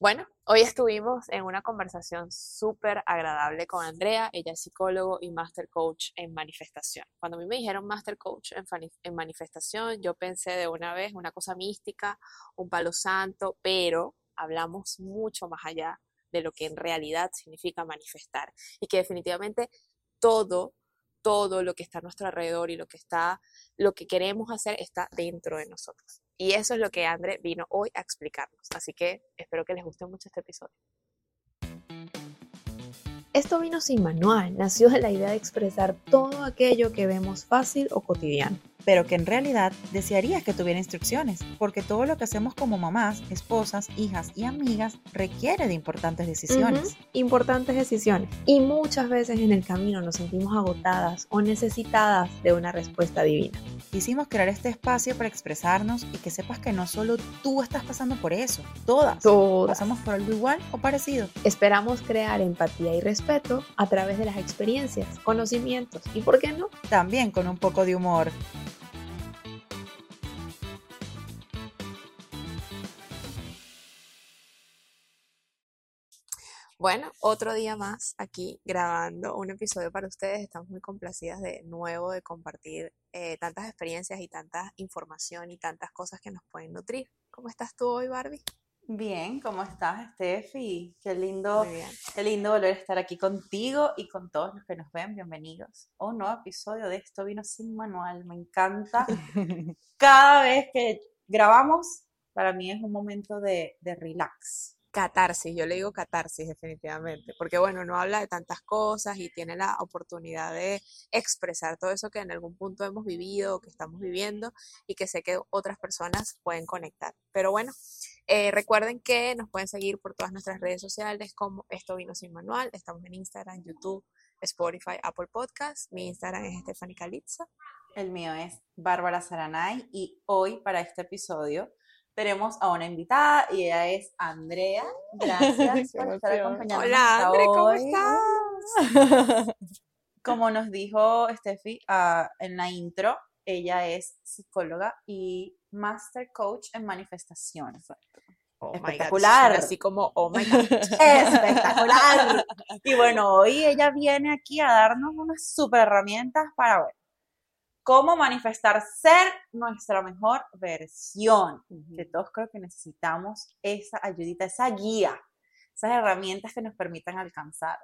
Bueno, hoy estuvimos en una conversación súper agradable con Andrea. Ella es psicólogo y master coach en manifestación. Cuando a mí me dijeron master coach en, en manifestación, yo pensé de una vez una cosa mística, un palo santo, pero hablamos mucho más allá de lo que en realidad significa manifestar y que definitivamente todo todo lo que está a nuestro alrededor y lo que está, lo que queremos hacer está dentro de nosotros. Y eso es lo que André vino hoy a explicarnos. Así que espero que les guste mucho este episodio. Esto vino sin manual, nació de la idea de expresar todo aquello que vemos fácil o cotidiano pero que en realidad desearías que tuviera instrucciones, porque todo lo que hacemos como mamás, esposas, hijas y amigas requiere de importantes decisiones. Importantes decisiones. Y muchas veces en el camino nos sentimos agotadas o necesitadas de una respuesta divina. Quisimos crear este espacio para expresarnos y que sepas que no solo tú estás pasando por eso, todas, todas. pasamos por algo igual o parecido. Esperamos crear empatía y respeto a través de las experiencias, conocimientos y, ¿por qué no? También con un poco de humor. Bueno, otro día más aquí grabando un episodio para ustedes. Estamos muy complacidas de nuevo de compartir eh, tantas experiencias y tanta información y tantas cosas que nos pueden nutrir. ¿Cómo estás tú hoy, Barbie? Bien, ¿cómo estás, Steffi? Qué lindo, qué lindo volver a estar aquí contigo y con todos los que nos ven. Bienvenidos a un nuevo episodio de Esto Vino Sin Manual. Me encanta. Cada vez que grabamos, para mí es un momento de, de relax catarsis, yo le digo catarsis definitivamente, porque bueno, no habla de tantas cosas y tiene la oportunidad de expresar todo eso que en algún punto hemos vivido, que estamos viviendo y que sé que otras personas pueden conectar. Pero bueno, eh, recuerden que nos pueden seguir por todas nuestras redes sociales como Esto Vino Sin Manual, estamos en Instagram, YouTube, Spotify, Apple Podcast, mi Instagram es Stephanie Calitza. El mío es Bárbara Saranay y hoy para este episodio tenemos a una invitada y ella es Andrea. Gracias por estar acompañándonos. Hola, Andrea, ¿cómo estás? Como nos dijo Steffi ah, en la intro, ella es psicóloga y master coach en manifestaciones. Oh Espectacular. así como, oh my God. Espectacular. y bueno, hoy ella viene aquí a darnos unas super herramientas para, bueno, cómo manifestar ser nuestra mejor versión. Que todos creo que necesitamos esa ayudita, esa guía, esas herramientas que nos permitan alcanzar.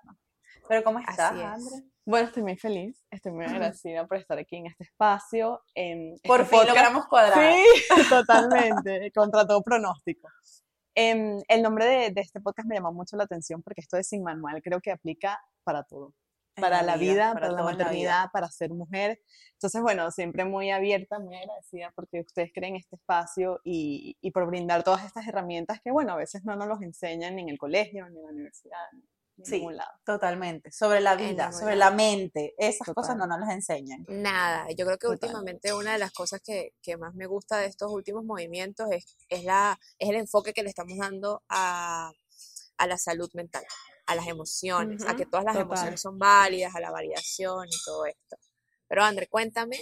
Pero ¿cómo estás, Andrea? Bueno, estoy muy feliz, estoy muy agradecida por estar aquí en este espacio. En por este fin logramos cuadrar. Sí, totalmente, contra todo pronóstico. Em, el nombre de, de, este podcast me llamó mucho la atención porque esto de sin manual creo que aplica para todo para la vida, para, la maternidad, para ser mujer. Entonces, bueno, siempre muy abierta, muy agradecida porque ustedes creen este espacio y, y, por brindar todas estas herramientas que, bueno, a veces no nos los enseñan ni en el colegio, ni en la universidad, ni en ningún lado. Totalmente. Sobre la vida, sobre la mente, esas cosas no nos las enseñan. Nada. Yo creo que últimamente una de las cosas que, que, más me gusta de estos últimos movimientos es, es, la, es el enfoque que le estamos dando a, a la salud mental a las emociones, a que todas las emociones son válidas, a la validación y todo esto. Pero André, cuéntame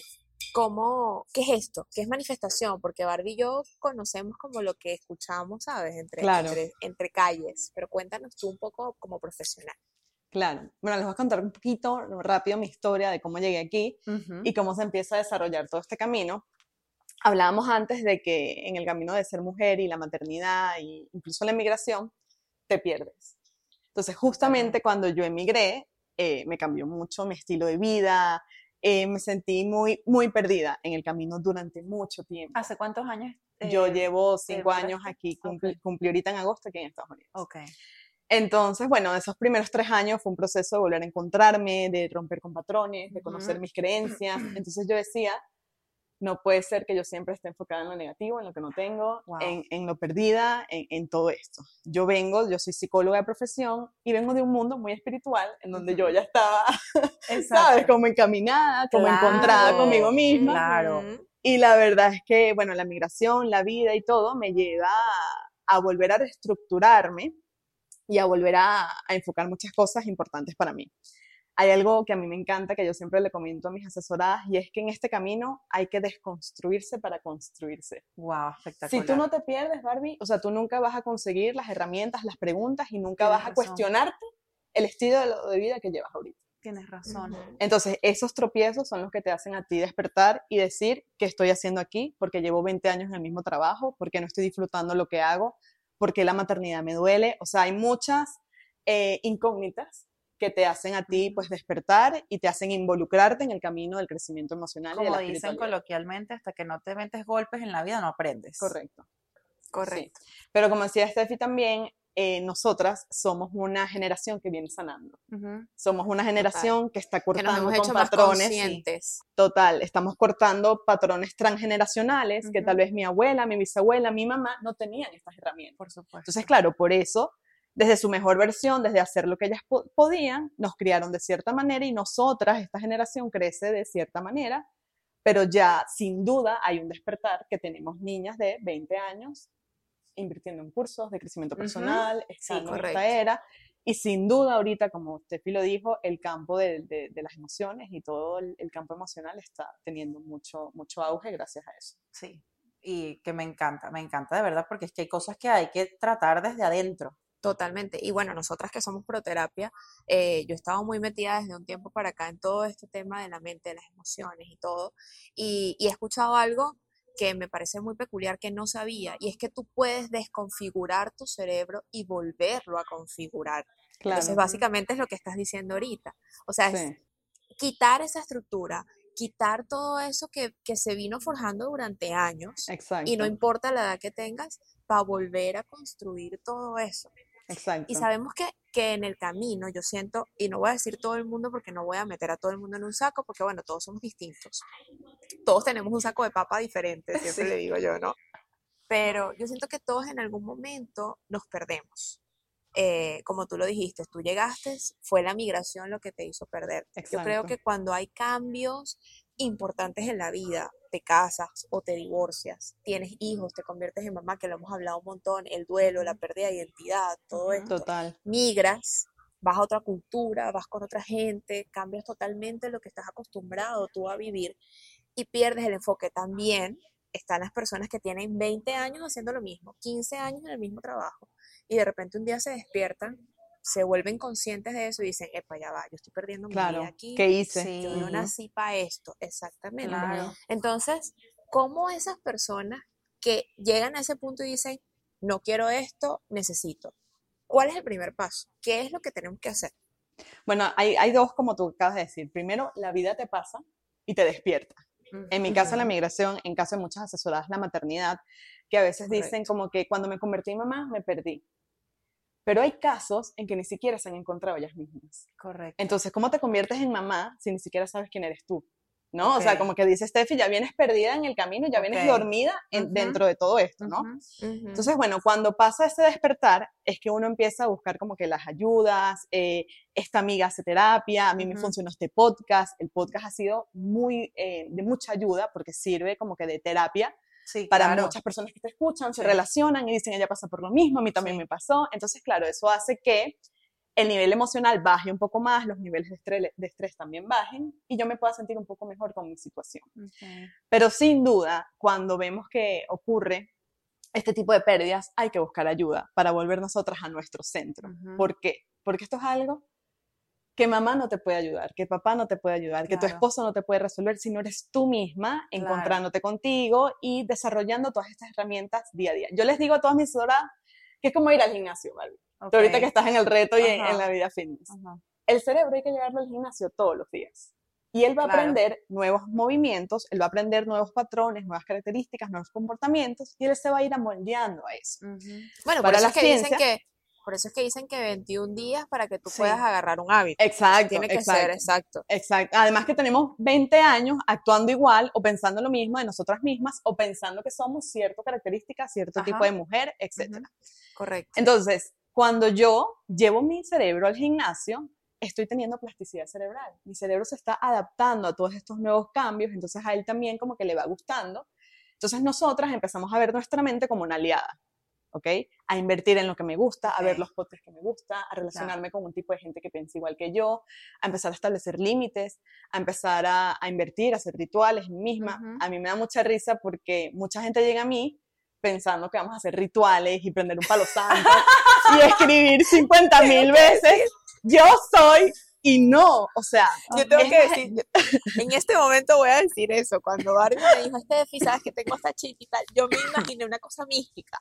cómo, qué es esto, qué es manifestación, porque Barbie y yo conocemos como lo que escuchamos, ¿sabes? Entre, entre, calles, pero cuéntanos tú un poco como profesional. Claro. Bueno, les voy a contar un poquito rápido mi historia de cómo llegué aquí y cómo se empieza a desarrollar todo este camino. Hablábamos antes de que en el camino de ser mujer y la maternidad e incluso la emigración, te pierdes. Entonces, justamente cuando yo emigré, eh, me cambió mucho mi estilo de vida, eh, me sentí muy, muy perdida en el camino durante mucho tiempo. ¿Hace cuántos años? yo eh, llevo cinco años aquí, cumplí, ahorita en agosto aquí en Estados Unidos. Ok. Entonces, bueno, esos primeros tres años fue un proceso de volver a encontrarme, de romper con patrones, de conocer mis creencias. Entonces yo decía, no puede ser que yo siempre esté enfocada en lo negativo, en lo que no tengo, en, lo perdida, en, todo esto. Yo vengo, yo soy psicóloga de profesión y vengo de un mundo muy espiritual en donde yo ya estaba, ¿sabes? Como encaminada, como encontrada conmigo misma. Claro. Y la verdad es que, bueno, la migración, la vida y todo me lleva a, volver a reestructurarme y a volver a, a enfocar muchas cosas importantes para mí. Hay algo que a mí me encanta, que yo siempre le comento a mis asesoradas, y es que en este camino hay que desconstruirse para construirse. Wow, espectacular. Si tú no te pierdes, Barbie, o sea, tú nunca vas a conseguir las herramientas, las preguntas y nunca Tienes vas a cuestionarte el estilo de, de vida que llevas ahorita. Tienes razón. Entonces, esos tropiezos son los que te hacen a ti despertar y decir qué estoy haciendo aquí, porque llevo 20 años en el mismo trabajo, porque no estoy disfrutando lo que hago, porque la maternidad me duele. O sea, hay muchas eh, incógnitas que te hacen a ti pues despertar y te hacen involucrarte en el camino del crecimiento emocional y de Como la dicen coloquialmente, hasta que no te metes golpes en la vida no aprendes. Correcto. Correcto. Pero como decía Steffi también, eh, nosotras somos una generación que viene sanando. Somos una generación que está Que nos cortando hemos con hecho más patrones. conscientes. Total, estamos cortando patrones transgeneracionales que tal vez mi abuela, mi bisabuela, mi mamá no tenían estas herramientas. Por supuesto. Entonces, claro, por eso, desde su mejor versión, desde hacer lo que ellas po- podían, nos criaron de cierta manera y nosotras, esta generación, crece de cierta manera, pero ya sin duda hay un despertar que tenemos niñas de 20 años invirtiendo en cursos de crecimiento personal, estando en correcto. esta era. Y sin duda ahorita, como Steffi lo dijo, el campo de, de- de las emociones y todo el, el campo emocional está teniendo mucho, mucho auge gracias a eso. Sí. Y que me encanta, me encanta de verdad, porque es que hay cosas que hay que tratar desde adentro. Totalmente. Y bueno, nosotras que somos proterapia, eh, yo he estado muy metida desde un tiempo para acá en todo este tema de la mente, de las emociones y todo. Y, y he escuchado algo que me parece muy peculiar que no sabía, y es que tú puedes desconfigurar tu cerebro y volverlo a configurar. Entonces, básicamente es lo que estás diciendo ahorita. O sea, es Sí, quitar esa estructura, quitar todo eso que, que se vino forjando durante años, exacto. y no importa la edad que tengas, para volver a construir todo eso. Exacto. Y sabemos que, que en el camino, yo siento, y no voy a decir todo el mundo porque no voy a meter a todo el mundo en un saco, porque bueno, todos somos distintos. Todos tenemos un saco de papa diferente, siempre Sí. le digo yo, ¿no? Pero yo siento que todos en algún momento nos perdemos. Eh, como tú lo dijiste, tú llegaste, fue la migración lo que te hizo perder. Yo creo Exacto. que cuando hay cambios importantes en la vida, te casas o te divorcias, tienes hijos, te conviertes en mamá, que lo hemos hablado un montón, el duelo, la pérdida de identidad, todo esto, Total. migras, vas a otra cultura, vas con otra gente, cambias totalmente lo que estás acostumbrado tú a vivir y pierdes el enfoque. También están las personas que tienen 20 años haciendo lo mismo, 15 años en el mismo trabajo y de repente un día se despiertan, se vuelven conscientes de eso y dicen, epa, ya va, yo estoy perdiendo mi Claro. vida aquí. ¿Qué hice? Sí. Yo no nací para esto, exactamente. Claro. Entonces, ¿cómo esas personas que llegan a ese punto y dicen, no quiero esto, necesito? ¿Cuál es el primer paso? ¿Qué es lo que tenemos que hacer? Bueno, hay, hay dos, como tú acabas de decir. Primero, la vida te pasa y te despierta. En mi caso, la migración, en caso de muchas asesoradas, la maternidad, que a veces dicen como que cuando me convertí en mamá, me perdí. Pero hay casos en que ni siquiera se han encontrado ellas mismas. Correcto. Entonces, ¿cómo te conviertes en mamá si ni siquiera sabes quién eres tú? ¿No? O sea, como que dice Steffi, ya vienes perdida en el camino, ya vienes dormida en- Ujú. dentro de todo esto, ¿no? Ujú. Entonces, bueno, cuando pasa ese despertar, es que uno empieza a buscar como que las ayudas, eh, esta amiga hace terapia, a mí me funcionó este podcast, el podcast ha sido muy, eh, de mucha ayuda porque sirve como que de terapia Sí, para claro. muchas personas que te escuchan, se relacionan y dicen, ella pasa por lo mismo, a mí también me pasó. Entonces, claro, eso hace que el nivel emocional baje un poco más, los niveles de estrés, de estrés también bajen y yo me pueda sentir un poco mejor con mi situación. Pero sin duda, cuando vemos que ocurre este tipo de pérdidas, hay que buscar ayuda para volver nosotras a nuestro centro. Ujú. ¿Por qué? Porque esto es algo que mamá no te puede ayudar, que papá no te puede ayudar, que tu esposo no te puede resolver si no eres tú misma Claro. encontrándote contigo y desarrollando todas estas herramientas día a día. Yo les digo a todas mis asesoradas que es como ir al gimnasio, Barbie. Tú ahorita que estás en el reto y en, la vida fitness. Ajá. El cerebro hay que llevarlo al gimnasio todos los días. Y él va a aprender nuevos movimientos, él va a aprender nuevos patrones, nuevas características, nuevos comportamientos, y él se va a ir amoldeando a eso. Bueno, por Para eso, la es que dicen que, por eso es que dicen que 21 días para que tú Sí. puedas agarrar un hábito. Exacto, Tiene que exacto. ser exacto. Exacto. Además que tenemos 20 años actuando igual o pensando lo mismo de nosotras mismas o pensando que somos cierta característica, cierto Ajá. tipo de mujer, etc. Correcto. Entonces, cuando yo llevo mi cerebro al gimnasio, estoy teniendo plasticidad cerebral. Mi cerebro se está adaptando a todos estos nuevos cambios, entonces a él también como que le va gustando. Entonces nosotras empezamos a ver nuestra mente como una aliada. ¿Ok? A invertir en lo que me gusta, a ver los podcasts que me gusta, a relacionarme con un tipo de gente que piensa igual que yo, a empezar a establecer límites, a empezar a, a invertir, a hacer rituales misma. A mí me da mucha risa porque mucha gente llega a mí pensando que vamos a hacer rituales y prender un palo santo y escribir 50 mil veces. Yo soy y no, o sea, Yo tengo es que decir, en este momento voy a decir eso. Cuando Barbie me dijo, Steffi, sabes que tengo esta chiquita, yo me imaginé una cosa mística.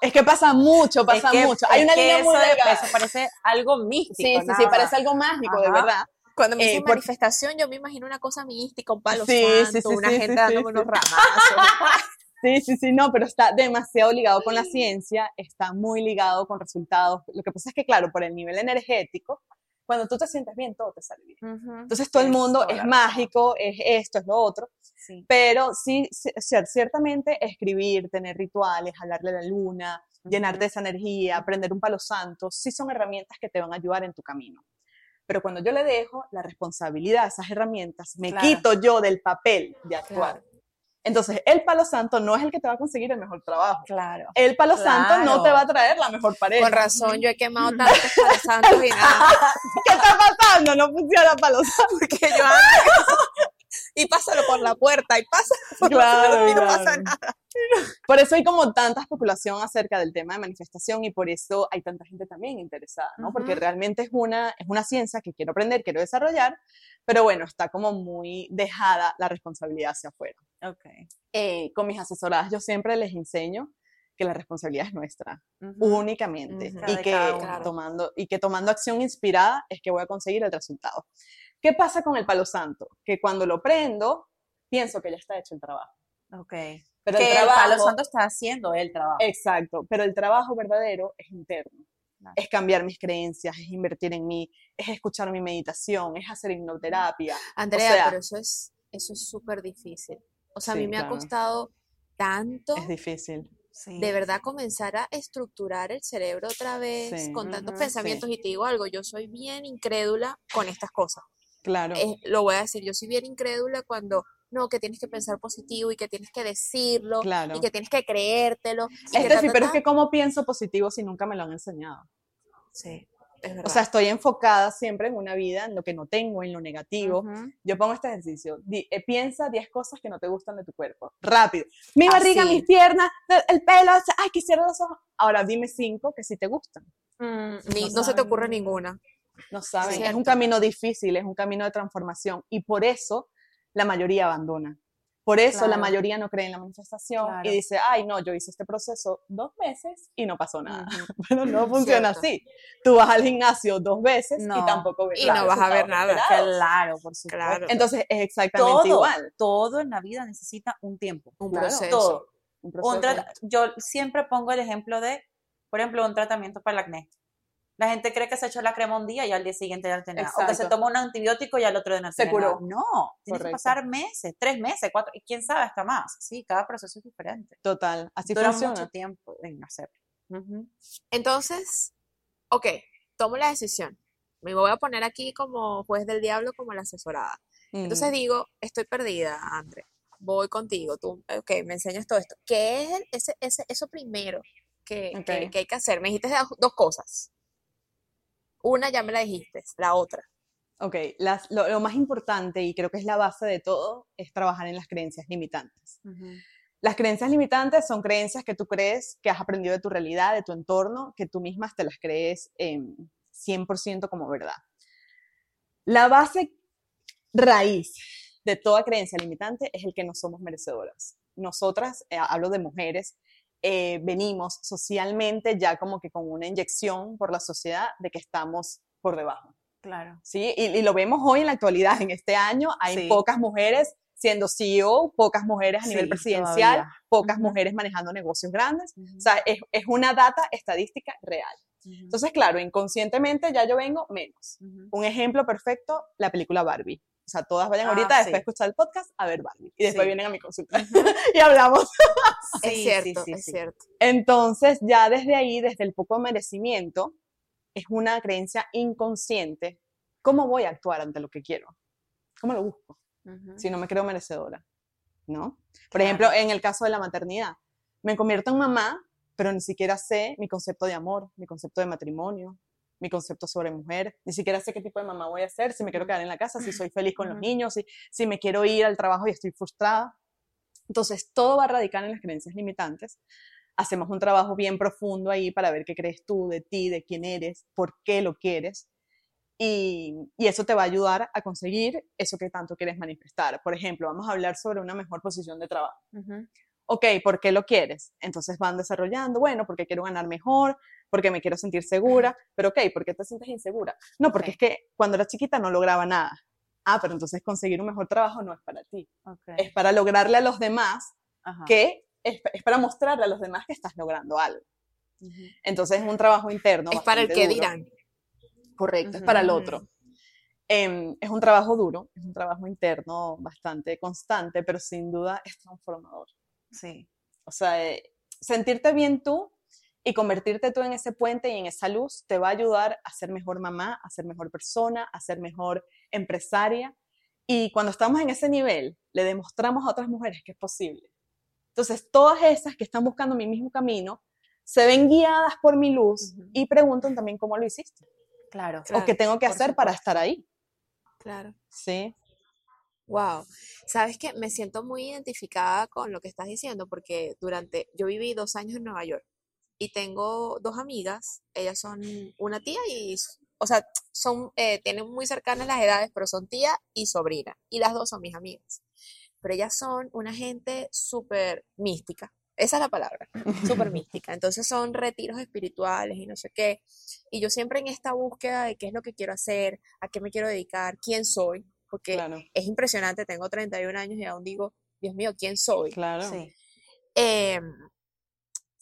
Es que pasa mucho, pasa Es que- mucho. Hay una línea muy delgada. eso parece algo místico. Sí, sí, nada sí, parece algo mágico, de verdad. Cuando me Eh, por- manifestación, yo me imagino una cosa mística, un palo Sí, santo, sí, una sí, gente sí, dándome sí, unos ramazos. Sí, sí, sí, no, pero está demasiado ligado con la ciencia, está muy ligado con resultados. Lo que pasa es que, claro, por el nivel energético, cuando tú te sientes bien, todo te sale bien. Entonces todo el mundo es mágico, es esto, es lo otro, Sí. pero sí, sí, cier- ciertamente escribir, tener rituales, hablarle a la luna, llenarte de esa energía, prender un palo santo, sí son herramientas que te van a ayudar en tu camino. Pero cuando yo le dejo la responsabilidad a esas herramientas, me Claro. quito yo del papel de actuar. Entonces, el palo santo no es el que te va a conseguir el mejor trabajo. Claro. El palo santo no Claro. te va a traer la mejor pareja. Con razón, yo he quemado tantos palos santos y nada. ¿Qué está pasando? No funciona palo santo. Porque yo ando y pásalo por la puerta y pasa por la Claro, puerta y no claro. pasa nada. Por eso hay como tanta especulación acerca del tema de manifestación y por eso hay tanta gente también interesada, ¿no? Porque Ujú. realmente es una, es una ciencia que quiero aprender, quiero desarrollar, pero bueno, está como muy dejada la responsabilidad hacia afuera. Ok. Eh, con mis asesoradas yo siempre les enseño que la responsabilidad es nuestra, Ujú. únicamente, Ujú. y, De que tomando, y que tomando acción inspirada es que voy a conseguir el resultado. ¿Qué pasa con el palo santo? Que cuando lo prendo, pienso que ya está hecho el trabajo. Ok. Pero que el el trabajo, Palo Santo está haciendo el trabajo. Exacto, pero el trabajo verdadero es interno. Claro. Es cambiar mis creencias, es invertir en mí, es escuchar mi meditación, es hacer hipnoterapia. Andrea, sea- pero eso es eso es súper difícil. O sea, a Sí, mí me claro. ha costado tanto Es difícil. Sí. de verdad comenzar a estructurar el cerebro otra vez Sí. con tantos Ujú, pensamientos y te digo algo, yo soy bien incrédula con estas cosas. Claro. Es- lo voy a decir, yo soy bien incrédula cuando no, que tienes que pensar positivo y que tienes que decirlo Claro. y que tienes que creértelo. y que Estefi, ta, ta, pero es que ¿cómo pienso positivo si nunca me lo han enseñado? Sí. O sea, estoy enfocada siempre en una vida, en lo que no tengo, en lo negativo. Ujú. Yo pongo este ejercicio. Di- eh, piensa 10 cosas que no te gustan de tu cuerpo. Rápido. Mi barriga, Así. mis piernas, el- el pelo. Ay, quisiera los ojos. Ahora dime 5 que sí te gustan. Mm, Ni- no no se te ocurre ninguna. No saben. Es un camino difícil, es un camino de transformación. Y por eso la mayoría abandona. Por eso la mayoría no cree en la manifestación Claro. y dice, ay, no, yo hice este proceso dos meses y no pasó nada. Pero no funciona Cierto. así. Tú vas al gimnasio dos veces y tampoco ves Y no vas a ver nada. esperados. Claro, por supuesto. Claro. Entonces es exactamente todo, igual. todo en la vida necesita un tiempo. Un proceso. Todo. Un proceso. yo siempre pongo el ejemplo de, por ejemplo, un tratamiento para el acné. La gente cree que se echó la crema un día y al día siguiente ya no tiene nada. O que se Exacto. tomó un antibiótico y al otro día no Se curó. No, tiene que pasar meses, tres meses, cuatro, y quién sabe hasta más. Sí, cada proceso es diferente. Total, así Dura funciona. mucho tiempo en hacerlo. Entonces, ok, tomo la decisión. Me voy a poner aquí como juez del diablo, como la asesorada. Entonces Mm. digo, estoy perdida, André. Voy contigo. Tú, ok, me enseñas todo esto. ¿Qué es el- ese, ese, eso primero que, que- Ok. que hay que hacer? Me dijiste dos cosas. Una ya me la dijiste, la otra. Ok, las- lo, lo más importante y creo que es la base de todo es trabajar en las creencias limitantes. Las creencias limitantes son creencias que tú crees que has aprendido de tu realidad, de tu entorno, que tú mismas te las crees em, 100% como verdad. La base raíz de toda creencia limitante es el que no somos merecedoras. Nosotras, eh, hablo de mujeres, eh, venimos socialmente ya como que con una inyección por la sociedad de que estamos por debajo. Claro. ¿sí? Y, y lo vemos hoy en la actualidad, en este año hay Sí. pocas mujeres siendo CEO, pocas mujeres a nivel Sí, presidencial, todavía. pocas Ujú. mujeres manejando negocios grandes. O sea, es, es una data estadística real. Entonces, claro, inconscientemente ya yo vengo menos. Un ejemplo perfecto, la película Barbie. Sea, todas vayan Ah, ahorita, después de sí. escuchar el podcast, a ver Barbie. Y después Sí. vienen a mi consulta y hablamos. es Sí, sí, cierto, sí, es sí. cierto. Entonces, ya desde ahí, desde el poco merecimiento, es una creencia inconsciente. ¿Cómo voy a actuar ante lo que quiero? ¿Cómo lo busco? Si no me creo merecedora, ¿no? Por Claro. ejemplo, en el caso de la maternidad, me convierto en mamá pero ni siquiera sé mi concepto de amor, mi concepto de matrimonio, mi concepto sobre mujer, ni siquiera sé qué tipo de mamá voy a ser, si me quiero quedar en la casa, si soy feliz con los niños, si, si me quiero ir al trabajo y estoy frustrada. Entonces, todo va a radicar en las creencias limitantes. Hacemos un trabajo bien profundo ahí para ver qué crees tú de ti, de quién eres, por qué lo quieres. Y, y, eso te va a ayudar a conseguir eso que tanto quieres manifestar. Por ejemplo, vamos a hablar sobre una mejor posición de trabajo. Ok, ¿por qué lo quieres? Entonces van desarrollando, bueno, porque quiero ganar mejor, porque me quiero sentir segura, pero ok, ¿por qué te sientes insegura? No, porque es que cuando era chiquita no lograba nada. Ah, pero entonces conseguir un mejor trabajo no es para ti. Okay. Es para lograrle a los demás Ajá. que, es, es, para mostrarle a los demás que estás logrando algo. Uh -huh. Entonces es un trabajo interno. Es para el que duro. dirán. Correcto, uh -huh. es para el otro. Eh, es un trabajo duro, es un trabajo interno bastante constante, pero sin duda es transformador. Sí. O sea, eh, sentirte bien tú y convertirte tú en ese puente y en esa luz te va a ayudar a ser mejor mamá, a ser mejor persona, a ser mejor empresaria. Y cuando estamos en ese nivel, le demostramos a otras mujeres que es posible. Entonces, todas esas que están buscando mi mismo camino, se ven guiadas por mi luz uh -huh. y preguntan también cómo lo hiciste. Claro. O qué tengo que hacer supuesto. para estar ahí. Claro. Sí. Wow. Sabes que me siento muy identificada con lo que estás diciendo porque durante, yo viví dos años en Nueva York y tengo dos amigas, ellas son una tía y, o sea, son, eh, tienen muy cercanas las edades, pero son tía y sobrina y las dos son mis amigas. Pero ellas son una gente súper mística, esa es la palabra, súper mística. Entonces son retiros espirituales y no sé qué. Y yo siempre en esta búsqueda de qué es lo que quiero hacer, a qué me quiero dedicar, quién soy, porque claro. es impresionante, tengo 31 años y aún digo, Dios mío, ¿quién soy? Claro. Sí. Eh,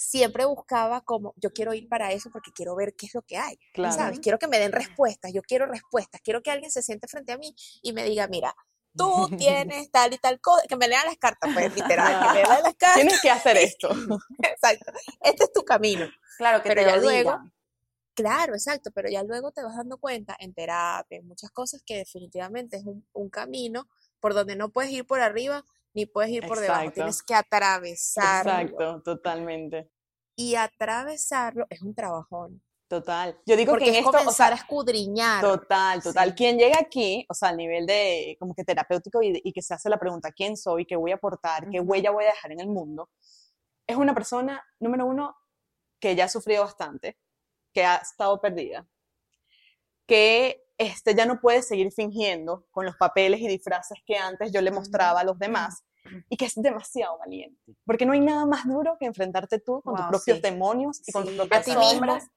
siempre buscaba como, yo quiero ir para eso porque quiero ver qué es lo que hay, claro. ¿sabes? Quiero que me den respuestas, yo quiero respuestas, quiero que alguien se siente frente a mí y me diga, mira, tú tienes tal y tal cosa, que me lean las cartas, pues literal, que me lean las cartas. Tienes que hacer esto. exacto, este es tu camino. Claro, que pero te ya lo luego. Claro, exacto, pero ya luego te vas dando cuenta en terapia, en muchas cosas que definitivamente es un, un camino por donde no puedes ir por arriba ni puedes ir por Exacto. debajo, tienes que atravesarlo. Exacto, totalmente. Y atravesarlo es un trabajón. Total. Yo digo Porque que en es esto, comenzar o sea, a escudriñar. Total, total. Sí. Quien llega aquí, o sea, al nivel de como que terapéutico y, y que se hace la pregunta, ¿quién soy? ¿Qué voy a aportar? ¿Qué Ujú. huella voy a dejar en el mundo? Es una persona, número uno, que ya ha sufrido bastante, que ha estado perdida, que este, ya no puede seguir fingiendo con los papeles y disfraces que antes yo le mostraba a los demás y que es demasiado valiente, porque no hay nada más duro que enfrentarte tú con tus propios sí. demonios y con tus Sí, propias sombras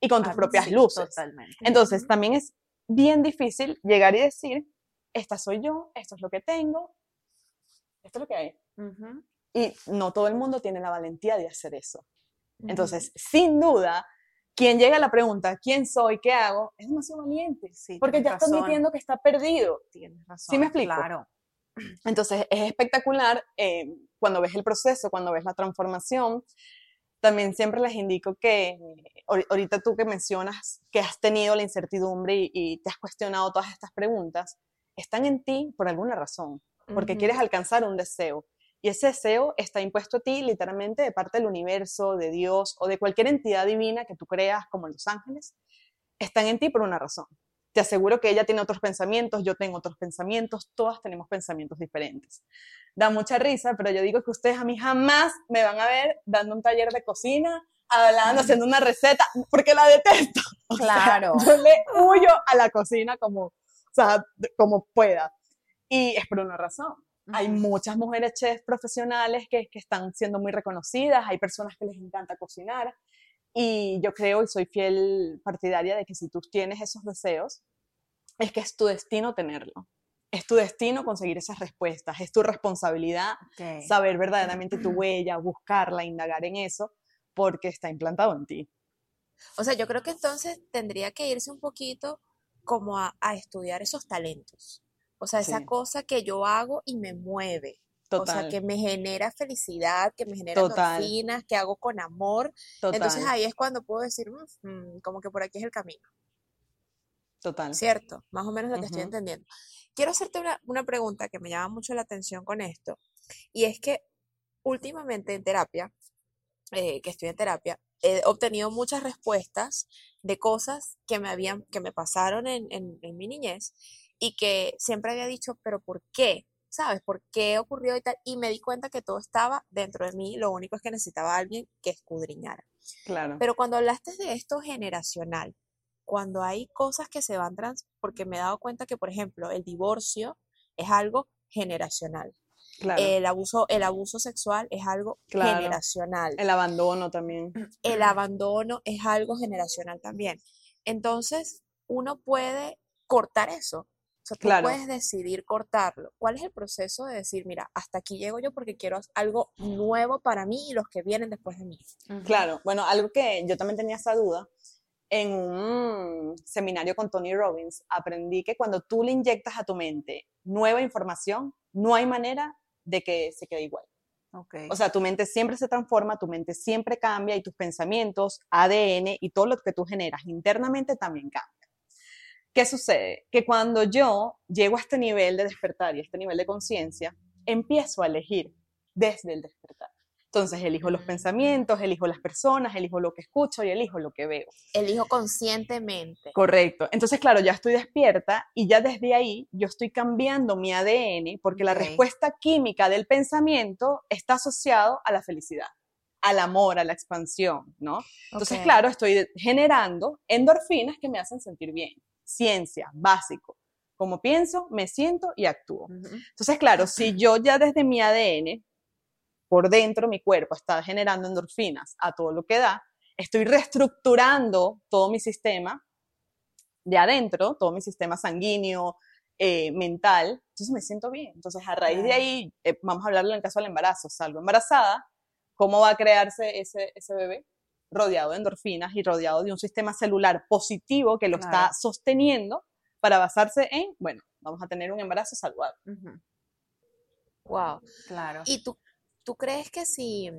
y con tus Ah, propias sí, luces. Totalmente. Entonces, también es bien difícil llegar y decir, esta soy yo, esto es lo que tengo, esto es lo que hay. Y no todo el mundo tiene la valentía de hacer eso. Entonces, sin duda, quien llega a la pregunta, ¿quién soy? ¿Qué hago? Es demasiado valiente. Sí, Porque ya tienes está razón. admitiendo que está perdido. Tienes razón. ¿Sí me explico? Claro. Entonces, es espectacular eh, cuando ves el proceso, cuando ves la transformación. También siempre les indico que ahor- ahorita tú que mencionas que has tenido la incertidumbre y, y te has cuestionado todas estas preguntas, están en ti por alguna razón, porque Ujú. quieres alcanzar un deseo. Y ese deseo está impuesto a ti literalmente de parte del universo, de Dios o de cualquier entidad divina que tú creas, como los ángeles. Están en ti por una razón. Te aseguro que ella tiene otros pensamientos, yo tengo otros pensamientos, todas tenemos pensamientos diferentes. Da mucha risa, pero yo digo que ustedes a mí jamás me van a ver dando un taller de cocina, hablando, haciendo una receta, porque la detesto. O sea, Claro. yo le huyo a la cocina como, o sea, como pueda. Y es por una razón. Hay muchas mujeres chefs profesionales que, que están siendo muy reconocidas, hay personas que les encanta cocinar y yo creo y soy fiel partidaria de que si tú tienes esos deseos, es que es tu destino tenerlo. Es tu destino conseguir esas respuestas, es tu responsabilidad saber verdaderamente tu huella, buscarla, indagar en eso, porque está implantado en ti. O sea, yo creo que entonces tendría que irse un poquito como a, a estudiar esos talentos. O sea, esa Sí. cosa que yo hago y me mueve. O sea, Total, que me genera felicidad, que me genera Total. endorfinas, que hago con amor. total, Entonces ahí es cuando puedo decir, "Mm, mm, como que por aquí es el camino, total. ¿cierto? Más o menos lo que estoy entendiendo. Quiero hacerte una, una pregunta que me llama mucho la atención con esto, y es que últimamente en terapia eh, que estoy en terapia, he obtenido muchas respuestas de cosas que me habían, que me pasaron en, en, en mi niñez y que siempre había dicho, pero ¿por qué? ¿Sabes? ¿Por qué ocurrió y tal? Y me di cuenta que todo estaba dentro de mí, lo único es que necesitaba a alguien que escudriñara. Claro. Pero cuando hablaste de esto generacional, cuando hay cosas que se van trans, porque me he dado cuenta que, por ejemplo, el divorcio es algo generacional. claro. El abuso, el abuso sexual es algo Claro. generacional. el abandono también. El abandono es algo generacional también. Entonces, uno puede cortar eso. O sea, tú Claro. puedes decidir cortarlo. ¿Cuál es el proceso de decir, mira, hasta aquí llego yo porque quiero algo nuevo para mí y los que vienen después de mí? Claro, bueno, algo que yo también tenía esa duda, en un seminario con Tony Robbins, aprendí que cuando tú le inyectas a tu mente nueva información, no hay manera de que se quede igual. Ok. O sea, tu mente siempre se transforma, tu mente siempre cambia y tus pensamientos, ADN y todo lo que tú generas internamente también cambia. ¿Qué sucede? Que cuando yo llego a este nivel de despertar y a este nivel de conciencia, empiezo a elegir desde el despertar. Entonces elijo los pensamientos, elijo las personas, elijo lo que escucho y elijo lo que veo. Elijo conscientemente. Correcto. Entonces, claro, ya estoy despierta y ya desde ahí yo estoy cambiando mi ADN porque la respuesta química del pensamiento está asociado a la felicidad, al amor, a la expansión, ¿no? Entonces, Ok. claro, estoy generando endorfinas que me hacen sentir bien. Ciencia, básico. Como pienso, me siento y actúo. Ujú. Entonces, claro, si yo ya desde mi ADN, por dentro mi cuerpo está generando endorfinas a todo lo que da, estoy reestructurando todo mi sistema de adentro, todo mi sistema sanguíneo, eh, mental, entonces me siento bien. Entonces, a raíz de ahí, eh, vamos a hablarlo en el caso del embarazo, salgo embarazada, ¿cómo va a crearse ese, ese bebé? Rodeado de endorfinas y rodeado de un sistema celular positivo que lo Claro. está sosteniendo para basarse en, bueno, vamos a tener un embarazo saludable. Wow. Claro. ¿Y tú, tú crees que si,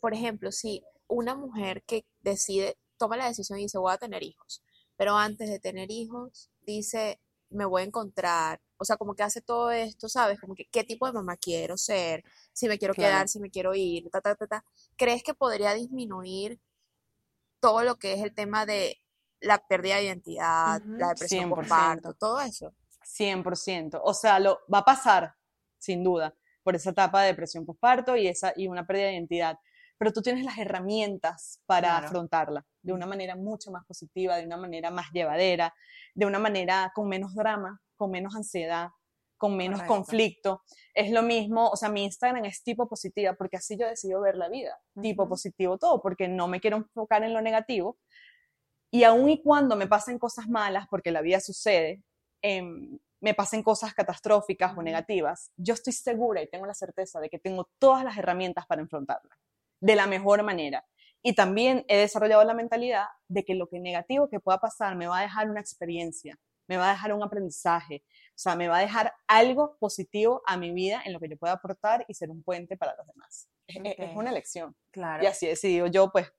por ejemplo, si una mujer que decide, toma la decisión y dice, voy a tener hijos, pero antes de tener hijos, dice, me voy a encontrar, o sea, como que hace todo esto, ¿sabes? Como que, ¿qué tipo de mamá quiero ser? Si me quiero Claro. quedar, si me quiero ir, ta, ta, ta, ta. ¿Crees que podría disminuir todo lo que es el tema de la pérdida de identidad, la depresión 100%. postparto, todo eso? 100%. O sea, lo va a pasar, sin duda, por esa etapa de depresión postparto y, esa, y una pérdida de identidad. Pero tú tienes las herramientas para Claro. afrontarla de una manera mucho más positiva, de una manera más llevadera, de una manera con menos drama, con menos ansiedad, con menos Correcto. conflicto. Es lo mismo, o sea, mi Instagram es tipo positiva porque así yo decido ver la vida, tipo Ujú. positivo todo, porque no me quiero enfocar en lo negativo. Y aun y cuando me pasen cosas malas, porque la vida sucede, em, me pasen cosas catastróficas o negativas, yo estoy segura y tengo la certeza de que tengo todas las herramientas para enfrentarlas de la mejor manera. Y también he desarrollado la mentalidad de que lo que negativo que pueda pasar me va a dejar una experiencia, me va a dejar un aprendizaje, o sea, me va a dejar algo positivo a mi vida en lo que yo pueda aportar y ser un puente para los demás. Es- es- Es Ok. una elección. Claro. Y así he decidido yo, pues,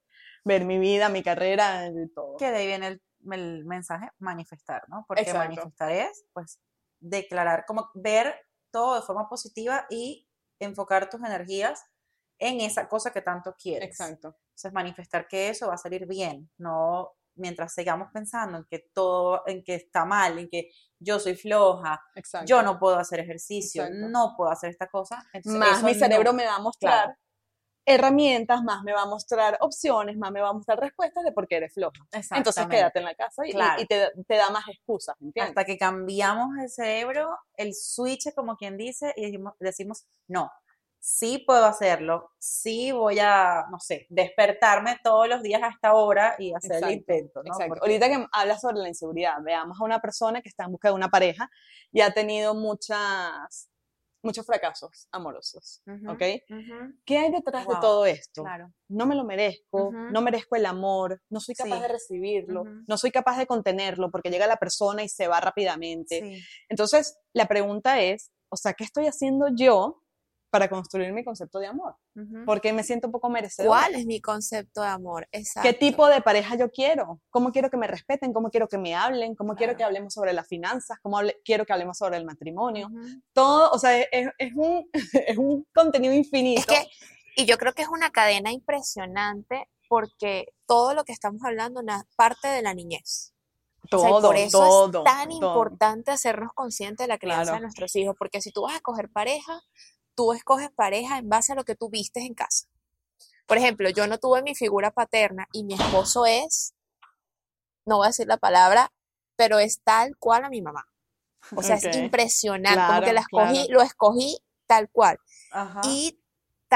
ver mi vida, mi carrera, y todo. Que de ahí viene el, el mensaje manifestar, ¿no? Porque Exacto. manifestar es, pues, declarar, como ver todo de forma positiva y enfocar tus energías en esa cosa que tanto quieres. Exacto. Entonces, manifestar que eso va a salir bien, no mientras sigamos pensando en que todo, en que está mal, en que yo soy floja, Exacto. yo no puedo hacer ejercicio, Exacto. no puedo hacer esta cosa. entonces más mi cerebro no- me va a mostrar Claro. herramientas, más me va a mostrar opciones, más me va a mostrar respuestas de por qué eres floja. Entonces quédate en la casa y, y- Claro. y te, te da más excusas, ¿entiendes? hasta que cambiamos el cerebro, el switch, como quien dice, y decimos, no, sí puedo hacerlo, sí voy a, no sé, despertarme todos los días a esta hora y hacer Exacto, el intento, ¿no? Exacto. Porque- Ahorita que hablas sobre la inseguridad, veamos a una persona que está en busca de una pareja y ha tenido muchas, muchos fracasos amorosos, Ujú, ¿ok? ujú, ¿Qué hay detrás de Wow, todo esto? claro. No me lo merezco, no merezco el amor, no soy capaz Sí. de recibirlo, no soy capaz de contenerlo porque llega la persona y se va rápidamente. Sí. Entonces, la pregunta es, o sea, ¿qué estoy haciendo yo para construir mi concepto de amor? ujú. Porque me siento un poco merecedora. ¿Cuál es mi concepto de amor? Exacto. ¿Qué tipo de pareja yo quiero? ¿Cómo quiero que me respeten? ¿Cómo quiero que me hablen? ¿Cómo quiero Claro. que hablemos sobre las finanzas? ¿Cómo hable- quiero que hablemos sobre el matrimonio? Ujú. Todo, o sea, es, es un, es un contenido infinito. Es que Y yo creo que es una cadena impresionante porque todo lo que estamos hablando na- parte de la niñez. O sea, Todo, por eso todo, es tan todo. importante hacernos conscientes de la crianza Claro. de nuestros hijos, porque si tú vas a escoger pareja, tú escoges pareja en base a lo que tú vistes en casa. Por ejemplo, yo no tuve mi figura paterna y mi esposo es, no voy a decir la palabra, pero es tal cual a mi mamá. O sea, es impresionante, como que Claro, la escogí, claro. lo escogí tal cual. Ajá. Y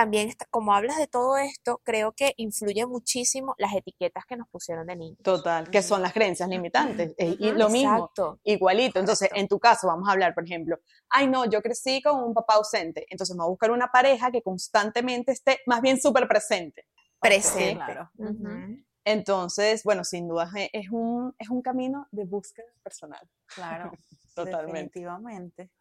también, como hablas de todo esto, creo que influye muchísimo las etiquetas que nos pusieron de niños. Total, que son las creencias limitantes. eh, y lo mismo, Exacto. igualito. Entonces, Exacto. en tu caso, vamos a hablar, por ejemplo, ay, no, yo crecí con un papá ausente, entonces me voy a buscar una pareja que constantemente esté más bien súper presente. Presente. claro. Entonces, bueno, sin duda es- es un, es un camino de búsqueda personal. Claro, Totalmente. definitivamente.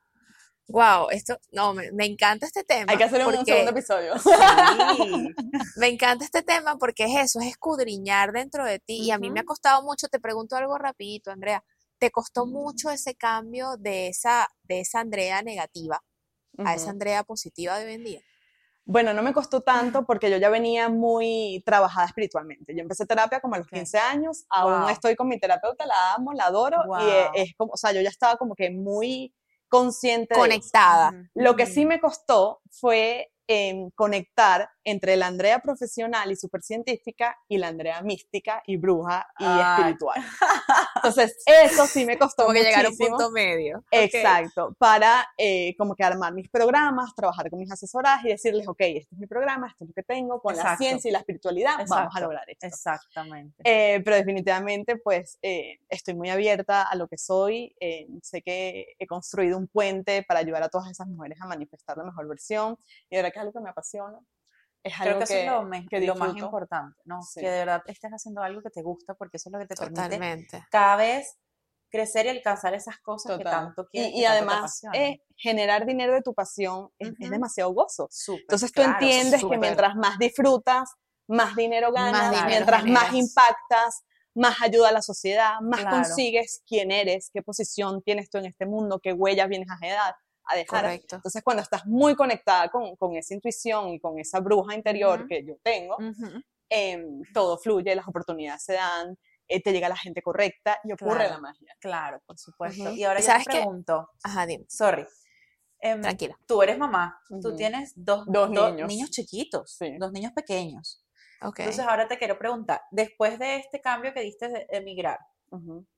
Wow, esto, no, me, me encanta este tema. Hay que hacer un, porque- segundo episodio. Sí. Me encanta este tema porque es eso, es escudriñar dentro de ti. Y a mí me ha costado mucho, te pregunto algo rapidito, Andrea, ¿te costó mucho ese cambio de esa, de esa Andrea negativa a esa. Andrea positiva de hoy en día? Bueno, no me costó tanto porque yo ya venía muy trabajada espiritualmente. Yo empecé terapia como a los Ok. 15 años, aún Wow. estoy con mi terapeuta, la amo, la adoro y eh, Wow. es como, o sea, yo ya estaba como que muy consciente de eso. Conectada. Lo que sí me costó fue em, conectar entre la Andrea profesional y supercientífica y la Andrea mística y bruja y Ah. espiritual. Entonces, eso sí me costó Como que llegar a un punto medio. Exacto, para eh, como que armar mis programas, trabajar con mis asesoras y decirles, ok, este es mi programa, esto es lo que tengo, con la Exacto. ciencia y la espiritualidad vamos Exacto. a lograr esto. Exactamente. Eh, pero definitivamente, pues, eh, estoy muy abierta a lo que soy. eh, sé que he construido un puente para ayudar a todas esas mujeres a manifestar la mejor versión. Y verdad que es algo que me apasiona. Es Creo algo que eso es lo, me- que lo más importante, ¿no? Sí. Que de verdad estés haciendo algo que te gusta porque eso es lo que te permite Totalmente. cada vez crecer y alcanzar esas cosas que Total. tanto quieres. Y, y que tanto además, eh, generar dinero de tu pasión es, es Ujú. demasiado gozo. Súper, Entonces tú claro, entiendes que súper. mientras más disfrutas, más dinero ganas, dinero mientras más impactas, más ayuda a la sociedad, más Claro. consigues quién eres, qué posición tienes tú en este mundo, qué huellas vienes a dejar. A dejar. Correcto. Entonces cuando estás muy conectada con, con esa intuición y con esa bruja interior que yo tengo, em, todo fluye, las oportunidades se dan, eh, te llega la gente correcta y ocurre Claro. la magia. Claro, por supuesto. Y ahora ¿Y yo te sabes pregunto, Ajá, dime. sorry, em, Tranquila. tú eres mamá, tú tienes dos, Dos niños. chiquitos, Sí. dos niños pequeños. Ok. Entonces ahora te quiero preguntar, después de este cambio que diste de emigrar,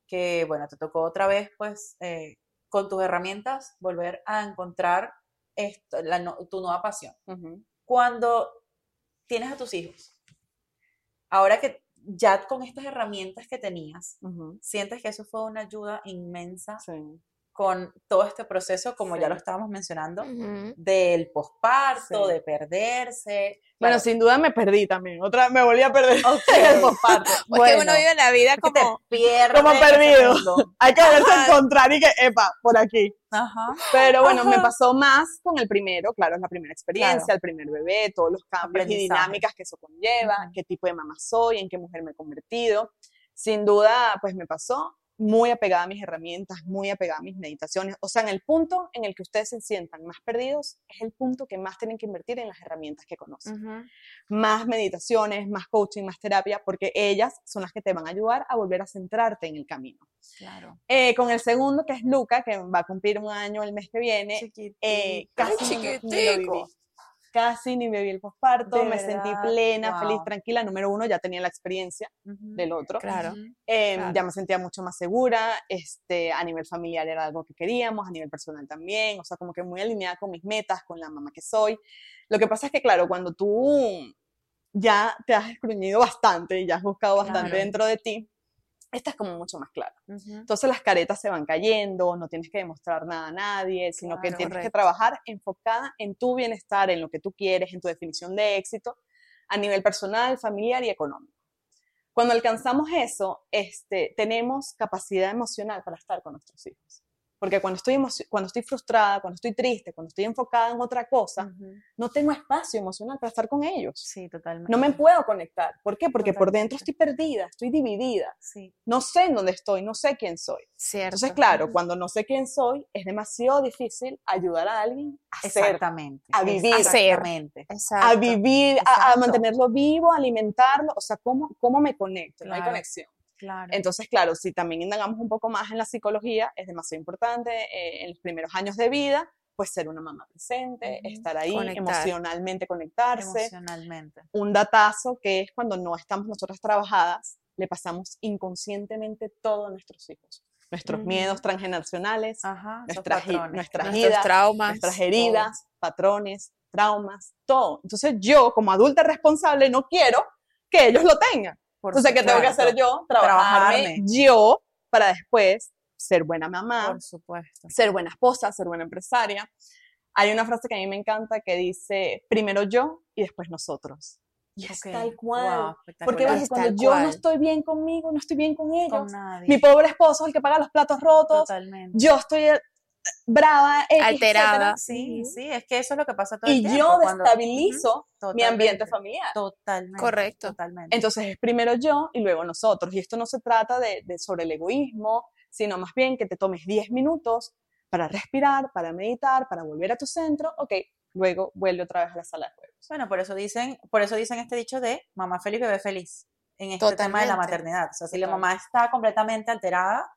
que bueno, te tocó otra vez pues eh, con tus herramientas volver a encontrar esto, la no- tu nueva pasión. Cuando tienes a tus hijos, ahora que ya con estas herramientas que tenías, sientes que eso fue una ayuda inmensa Sí. Con todo este proceso, como ya Sí. lo estábamos mencionando, Ujú. del posparto, Sí. de perderse. Bueno, Claro, sin duda me perdí también. Otra, me volví a perder en el posparto. Porque uno vive la vida como... como perdido. Hay que verse Ajá. encontrar y que, epa, por aquí. Ajá. Pero bueno, me Ajá. pasó más con el primero, claro, es la primera experiencia, Claro. el primer bebé, todos los cambios y dinámicas que eso conlleva, Ujú. qué tipo de mamá soy, en qué mujer me he convertido. Sin duda, pues me pasó muy apegada a mis herramientas, muy apegada a mis meditaciones. O sea, en el punto en el que ustedes se sientan más perdidos, es el punto que más tienen que invertir en las herramientas que conocen. Más meditaciones, más coaching, más terapia, porque ellas son las que te van a ayudar a volver a centrarte en el camino. Claro. Eh, con el segundo, que es Luca, que va a cumplir un año el mes que viene, eh, casi ni lo viví. Casi ni viví el posparto, me sentí verdad, plena, feliz, wow. tranquila. Número uno, ya tenía la experiencia Ujú. del otro. Claro. Eh, claro. Ya me sentía mucho más segura, este, a nivel familiar era algo que queríamos, a nivel personal también, o sea, como que muy alineada con mis metas, con la mamá que soy. Lo que pasa es que, claro, cuando tú ya te has escruñido bastante y ya has buscado bastante Claro. dentro de ti, estás como mucho más clara. Ujú. Entonces las caretas se van cayendo, no tienes que demostrar nada a nadie, sino que tienes que trabajar enfocada en tu bienestar, en lo que tú quieres, en tu definición de éxito a nivel personal, familiar y económico. Cuando alcanzamos eso, este, tenemos capacidad emocional para estar con nuestros hijos. Porque cuando estoy, cuando estoy frustrada, cuando estoy triste, cuando estoy enfocada en otra cosa, no tengo espacio emocional para estar con ellos. Sí, totalmente. No me puedo conectar. ¿Por qué? Porque por dentro estoy perdida, estoy dividida. Sí, No sé en dónde estoy, no sé quién soy. Cierto. Entonces, claro, cuando no sé quién soy, es demasiado difícil ayudar a alguien a ser, exactamente. a vivir. Exactamente. A vivir, a- a, mantenerlo vivo, alimentarlo. O sea, ¿cómo, cómo me conecto? No hay conexión. Claro. Entonces, claro, si también indagamos un poco más en la psicología, es demasiado importante eh, en los primeros años de vida, pues ser una mamá presente, estar ahí, Conectar. emocionalmente conectarse. Emocionalmente. Un datazo que es cuando no estamos nosotras trabajadas, le pasamos inconscientemente todo a nuestros hijos. Nuestros miedos transgeneracionales, Ajá, nuestras, nuestras Nuestros idas, traumas. nuestras todo. heridas, patrones, traumas, todo. Entonces yo, como adulta responsable, no quiero que ellos lo tengan. Por Entonces, ¿qué tengo que hacer yo? Trabajarme, Trabajarme. yo para después ser buena mamá, Por supuesto. ser buena esposa, ser buena empresaria. Hay una frase que a mí me encanta que dice, primero yo y después nosotros. Y es Ok, tal cual. wow, Porque Es cuando yo no cual. estoy bien conmigo, no estoy bien con ellos. Con nadie. Mi pobre esposo es el que paga los platos rotos. Totalmente. Yo estoy brava, X, Alterada. etcétera. Sí, sí, es que eso es lo que pasa todo el Y tiempo. yo cuando- destabilizo mi Totalmente. ambiente familiar. Totalmente. Correcto. Totalmente. Entonces es primero yo y luego nosotros. Y esto no se trata de, de sobre el egoísmo, sino más bien que te tomes 10 minutos para respirar, para meditar, para volver a tu centro. Ok, luego vuelve otra vez a la sala de juegos. Bueno, por eso dicen, por eso dicen este dicho de mamá feliz, bebé feliz. En este tema de la Totalmente. maternidad. O sea, si la mamá está completamente alterada,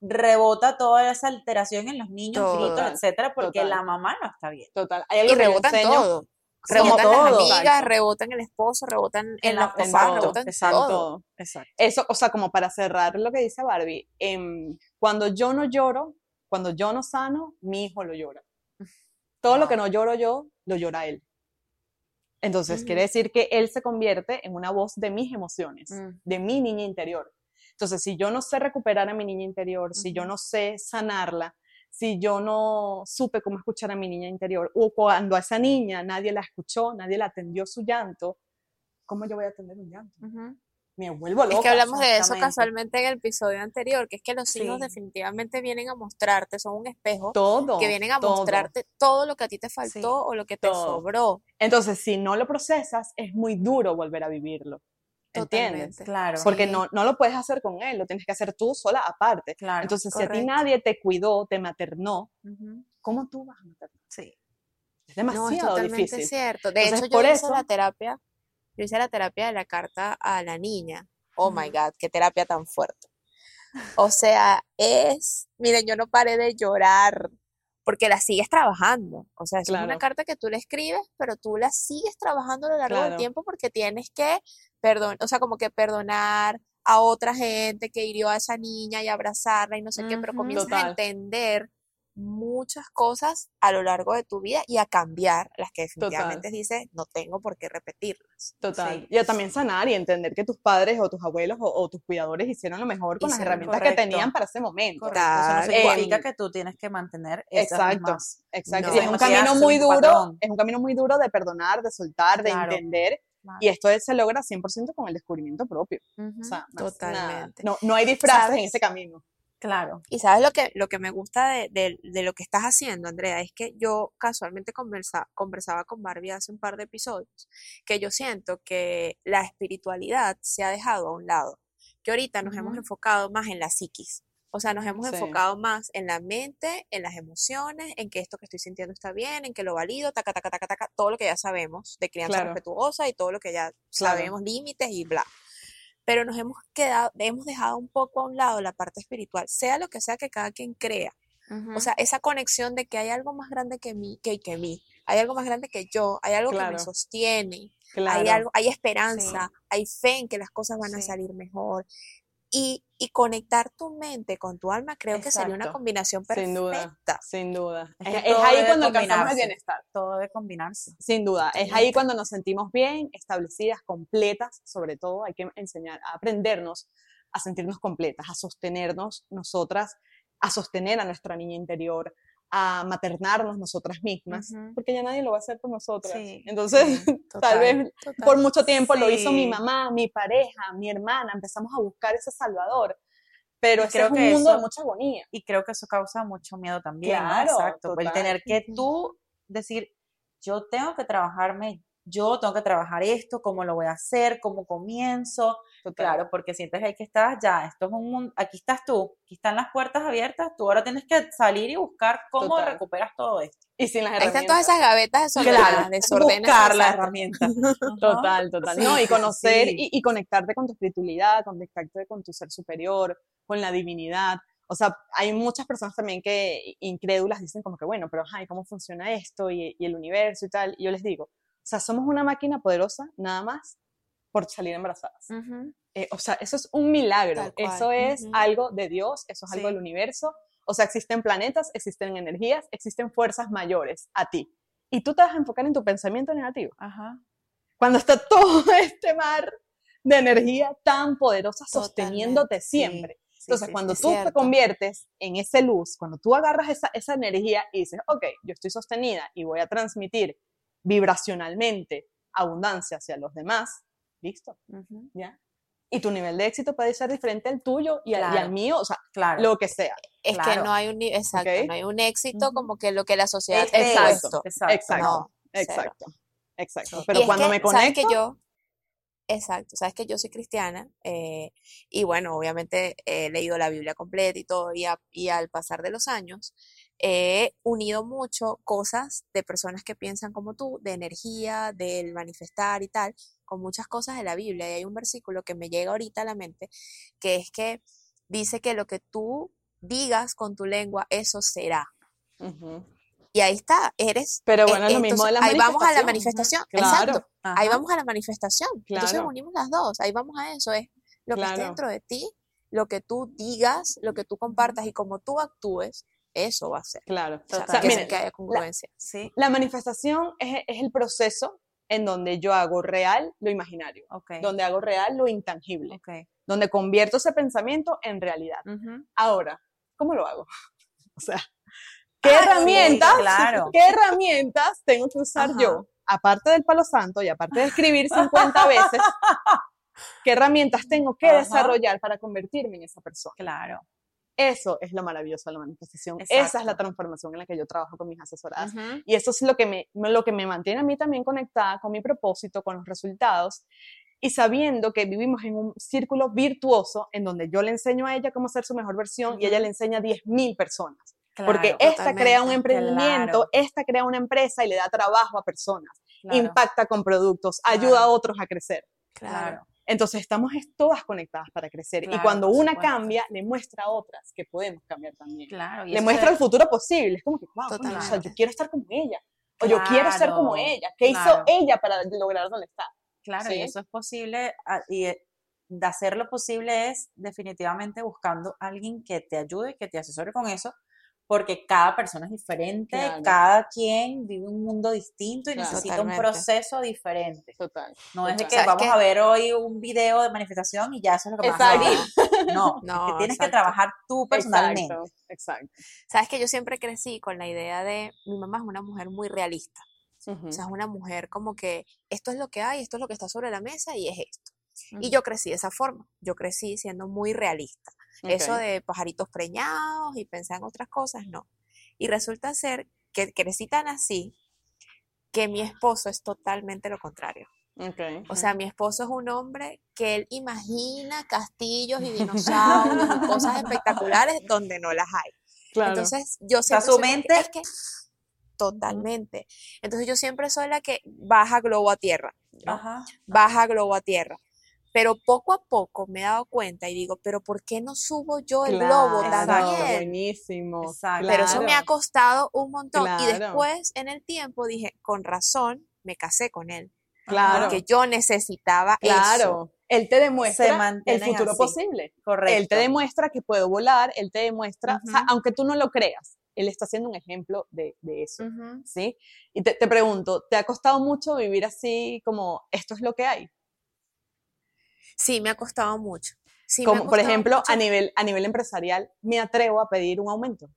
rebota toda esa alteración en los niños, Todo. gritos, Total, etcétera, porque total. la mamá no está bien. Total. Hay algo Y rebotan enseño- todo. Rebotan todo, las amigas, exacto. rebotan el esposo, rebotan en, En las la- en papás, todo, rebotan exacto. todo. Exacto. Eso, o sea, como para cerrar lo que dice Barbie, em, cuando yo no lloro, cuando yo no sano, mi hijo lo llora. Todo lo que no lloro yo, lo llora él. Entonces, quiere decir que él se convierte en una voz de mis emociones, Mm. de mi niña interior. Entonces, si yo no sé recuperar a mi niña interior, si yo no sé sanarla, si yo no supe cómo escuchar a mi niña interior, o cuando a esa niña nadie la escuchó, nadie la atendió su llanto, ¿cómo yo voy a atender un llanto? Ujú. Me vuelvo loca. Es que hablamos de eso casualmente en el episodio anterior, que es que los hijos Sí. definitivamente vienen a mostrarte, son un espejo todo. que vienen a todo. mostrarte todo lo que a ti te faltó Sí, o lo que te todo. sobró. Entonces, si no lo procesas, es muy duro volver a vivirlo. ¿Entiendes? Totalmente. Claro. Porque Sí. no, no lo puedes hacer con él, lo tienes que hacer tú sola aparte. Claro. Entonces, si a ti correcto. nadie te cuidó, te maternó, Ujú. ¿cómo tú vas a maternar? Sí. Es No, es demasiado totalmente difícil. cierto. De Entonces, hecho, yo por hice eso- la terapia, yo hice la terapia de la carta a la niña. Oh my God, qué terapia tan fuerte. O sea, es, miren, yo no paré de llorar porque la sigues trabajando. O sea, es una Claro. carta que tú le escribes, pero tú la sigues trabajando a lo largo del Claro. tiempo porque tienes que perdonar, o sea, como que perdonar a otra gente que hirió a esa niña y abrazarla y no sé qué, pero comienzas Total. a entender muchas cosas a lo largo de tu vida y a cambiar las que definitivamente dices, no tengo por qué repetirlas. Total. Sí. Y a también sanar y entender que tus padres o tus abuelos o, o tus cuidadores hicieron lo mejor con las herramientas correcto. que tenían para ese momento. Correcto. Eso no significa que tú tienes que mantener esas Exacto, mismas- exacto. No. Y es un camino muy duro, patrón. es un camino muy duro de perdonar, de soltar, de entender. Y esto se logra 100% con el descubrimiento propio. O sea. Totalmente. No, no hay disfraces en ese camino. Claro. Y sabes lo que, lo que me gusta de, de- de lo que estás haciendo, Andrea, es que yo casualmente conversa, conversaba con Barbie hace un par de episodios, que yo siento que la espiritualidad se ha dejado a un lado, que ahorita nos hemos enfocado más en la psiquis, o sea, nos hemos Sí. enfocado más en la mente, en las emociones, en que esto que estoy sintiendo está bien, en que lo valido, taca, taca, taca, taca, todo lo que ya sabemos de crianza Claro. respetuosa y todo lo que ya Claro. sabemos, límites y bla pero nos hemos quedado, hemos dejado un poco a un lado la parte espiritual, sea lo que sea que cada quien crea. O sea, esa conexión de que hay algo más grande que mí, que, que mí, hay algo más grande que yo, hay algo que Claro. me sostiene, Claro. hay algo, hay esperanza, hay fe en que las cosas van a Sí. salir mejor. Y, y conectar tu mente con tu alma creo que sería una combinación Sin duda. perfecta. Sin duda. Es ahí cuando alcanzamos el bienestar. todo debe combinarse. Sin duda. Es ahí cuando nos sentimos bien, establecidas, completas, sobre todo. Hay que enseñar a aprendernos a sentirnos completas, a sostenernos nosotras, a sostener a nuestra niña interior, a maternarnos nosotras mismas, Ujú. porque ya nadie lo va a hacer por nosotras. Sí, Entonces, sí, tal Total, vez total. por mucho tiempo lo hizo mi Sí. mamá, mi pareja, mi hermana, empezamos a buscar ese salvador. pero creo es un que mundo de eso- mucha agonía. Y creo que eso causa mucho miedo también. ¿no? Claro, Exacto. El total. tener que tú decir, yo tengo que trabajarme, yo tengo que trabajar esto, cómo lo voy a hacer, cómo comienzo. Total. Claro, porque sientes ahí que estás ya, esto es un mundo, aquí estás tú, aquí están las puertas abiertas, tú ahora tienes que salir y buscar cómo Total. recuperas todo esto. Y sin las Ahí herramientas. están todas esas gavetas desordenadas, desordenes. buscar la exacto. herramienta. Total, total. Sí, no, y conocer sí. Y, y conectarte con tu espiritualidad, conectarte con tu ser superior, con la divinidad. O sea, hay muchas personas también que incrédulas dicen como que, bueno, pero ay, ¿cómo funciona esto? Y, y el universo y tal. Y yo les digo, sea, somos una máquina poderosa nada más por salir embarazadas. Ujú. Eh, o sea, eso es un milagro. Eso es Ujú. algo de Dios, eso es algo Sí. del universo. O sea, existen planetas, existen energías, existen fuerzas mayores a ti. Y tú te vas a enfocar en tu pensamiento negativo Ajá. cuando está todo este mar de energía tan poderosa sosteniéndote sí. siempre. Sí, Entonces, sí, cuando tú te conviertes en ese luz, cuando tú agarras esa, esa energía y dices, ok, yo estoy sostenida y voy a transmitir vibracionalmente abundancia hacia los demás, listo, Ujú. ¿ya? Y tu nivel de éxito puede ser diferente al tuyo y, al- y al Claro. mío, o sea, Claro. lo que sea. Es que Claro. no hay un, exacto, Ok. no hay un éxito como que lo que la sociedad Es te ha de Exacto, exacto. Exacto, No, exacto, exacto. Pero Y es cuando que, me sabes que conecto, yo, exacto, sabes que yo soy cristiana eh, y bueno, obviamente he leído la Biblia completa y todo y, a- y al pasar de los años he unido mucho cosas de personas que piensan como tú, de energía, del manifestar y tal, con muchas cosas de la Biblia. Y hay un versículo que me llega ahorita a la mente, que es que dice que lo que tú digas con tu lengua, eso será. Ujú. Y ahí está, eres... pero eh, bueno, es lo mismo de la entonces, ahí vamos a la manifestación. manifestación, Claro. exacto. Ahí Ajá. vamos a la manifestación. Entonces Claro. unimos las dos. Ahí vamos a eso. Es lo que esté Claro. dentro de ti, lo que tú digas, lo que tú compartas y como tú actúes, eso va a ser. Claro. O sea, sea, que, miren, que haya congruencia. Sí, La manifestación es, es el proceso en donde yo hago real lo imaginario, ok. donde hago real lo intangible, Ok. donde convierto ese pensamiento en realidad. Ujú. Ahora, ¿cómo lo hago? O sea, ¿qué Ah, sí, herramientas, claro. qué herramientas tengo que usar Ajá. yo? Aparte del palo santo y aparte de escribir 50 veces, ¿qué herramientas tengo que Ajá. desarrollar para convertirme en esa persona? Claro. Eso es lo maravilloso de la manifestación. Esa es la transformación en la que yo trabajo con mis asesoradas. Y eso es lo que, me, lo que me mantiene a mí también conectada con mi propósito, con los resultados y sabiendo que vivimos en un círculo virtuoso en donde yo le enseño a ella cómo ser su mejor versión y ella le enseña a 10.000 personas. Porque esta crea un emprendimiento, claro. esta crea una empresa y le da trabajo a personas, claro, impacta con productos, ayuda a otros a crecer. Claro. Entonces estamos es- todas conectadas para crecer. y Claro, cuando por una supuesto. cambia, le muestra a otras que podemos cambiar también. Claro. y Le muestra se- el futuro posible. Es como que, wow, coño, o sea, yo quiero estar como ella. O yo quiero ser como ella. ¿Qué hizo ella para lograr donde está? Claro, y ¿sí? eso es posible, y eh, de hacer lo posible es definitivamente buscando a alguien que te ayude, que te asesore con eso, porque cada persona es diferente, Claro. cada quien vive un mundo distinto y Claro. necesita un proceso diferente. Total. No es de que ¿Sabes vamos qué? a ver hoy un video de manifestación y ya eso es lo que vas a vivir. No, es No, que tienes que trabajar tú personalmente. Exacto, exacto. Sabes que yo siempre crecí con la idea de mi mamá es una mujer muy realista. O sea, es una mujer como que esto es lo que hay, esto es lo que está sobre la mesa y es esto. Y yo crecí de esa forma. Yo crecí siendo muy realista. Eso Ok. de pajaritos preñados y pensar en otras cosas, no. Y resulta ser que crecí tan así que mi esposo es totalmente lo contrario. Ok. O sea, mi esposo es un hombre que él imagina castillos y dinosaurios y cosas espectaculares donde no las hay. claro. Entonces, yo siempre su que- mente- es que totalmente. Entonces, yo siempre soy la que baja globo a tierra, ¿no? Ajá. baja globo a tierra. Pero poco a poco me he dado cuenta y digo, pero ¿por qué no subo yo el globo Claro, también? Buenísimo. Exacto. Pero eso me ha costado un montón. Y después, en el tiempo, dije, con razón, me casé con él. Claro. Porque yo necesitaba eso. Claro. Él te demuestra el futuro así. posible. Correcto. Él te demuestra que puedo volar, él te demuestra, o sea, Ujú. aunque tú no lo creas, él está haciendo un ejemplo de, de eso. ¿sí? Y te, te pregunto, ¿te ha costado mucho vivir así como esto es lo que hay? Sí, me ha costado mucho. Sí, como, por ejemplo, mucho. a nivel, a nivel empresarial, me atrevo a pedir un aumento.